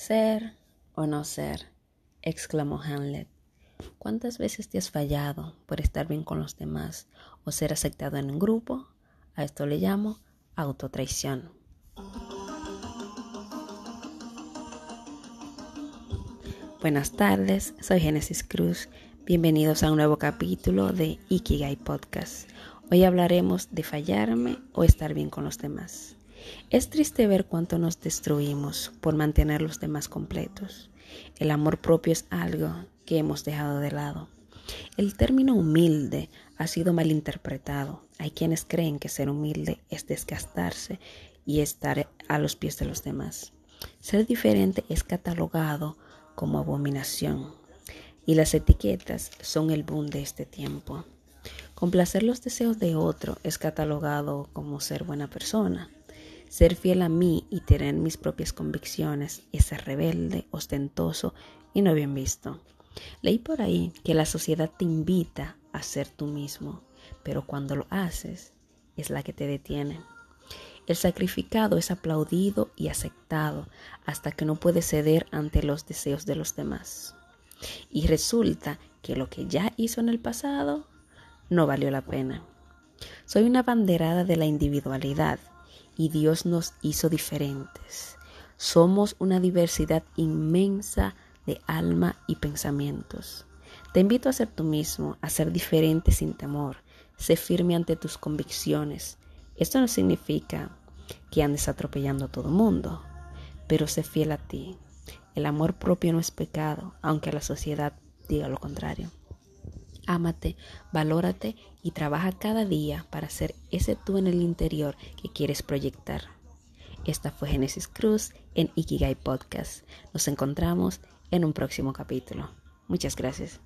Ser o no ser, exclamó Hamlet. ¿Cuántas veces te has fallado por estar bien con los demás o ser aceptado en un grupo? A esto le llamo autotraición. Buenas tardes, soy Génesis Cruz. Bienvenidos a un nuevo capítulo de Ikigai Podcast. Hoy hablaremos de fallarme o estar bien con los demás. Es triste ver cuánto nos destruimos por mantener los demás completos. El amor propio es algo que hemos dejado de lado. El término humilde ha sido mal interpretado. Hay quienes creen que ser humilde es desgastarse y estar a los pies de los demás. Ser diferente es catalogado como abominación y las etiquetas son el boom de este tiempo. Complacer los deseos de otro es catalogado como ser buena persona. Ser fiel a mí y tener mis propias convicciones es ser rebelde, ostentoso y no bien visto. Leí por ahí que la sociedad te invita a ser tú mismo, pero cuando lo haces es la que te detiene. El sacrificado es aplaudido y aceptado hasta que no puede ceder ante los deseos de los demás. Y resulta que lo que ya hizo en el pasado no valió la pena. Soy una banderada de la individualidad y Dios nos hizo diferentes. Somos una diversidad inmensa de alma y pensamientos. Te invito a ser tú mismo, a ser diferente sin temor. Sé firme ante tus convicciones. Esto no significa que andes atropellando a todo mundo, pero sé fiel a ti. El amor propio no es pecado, aunque la sociedad diga lo contrario. Ámate, valórate y trabaja cada día para ser ese tú en el interior que quieres proyectar. Esta fue Génesis Cruz en Ikigai Podcast. Nos encontramos en un próximo capítulo. Muchas gracias.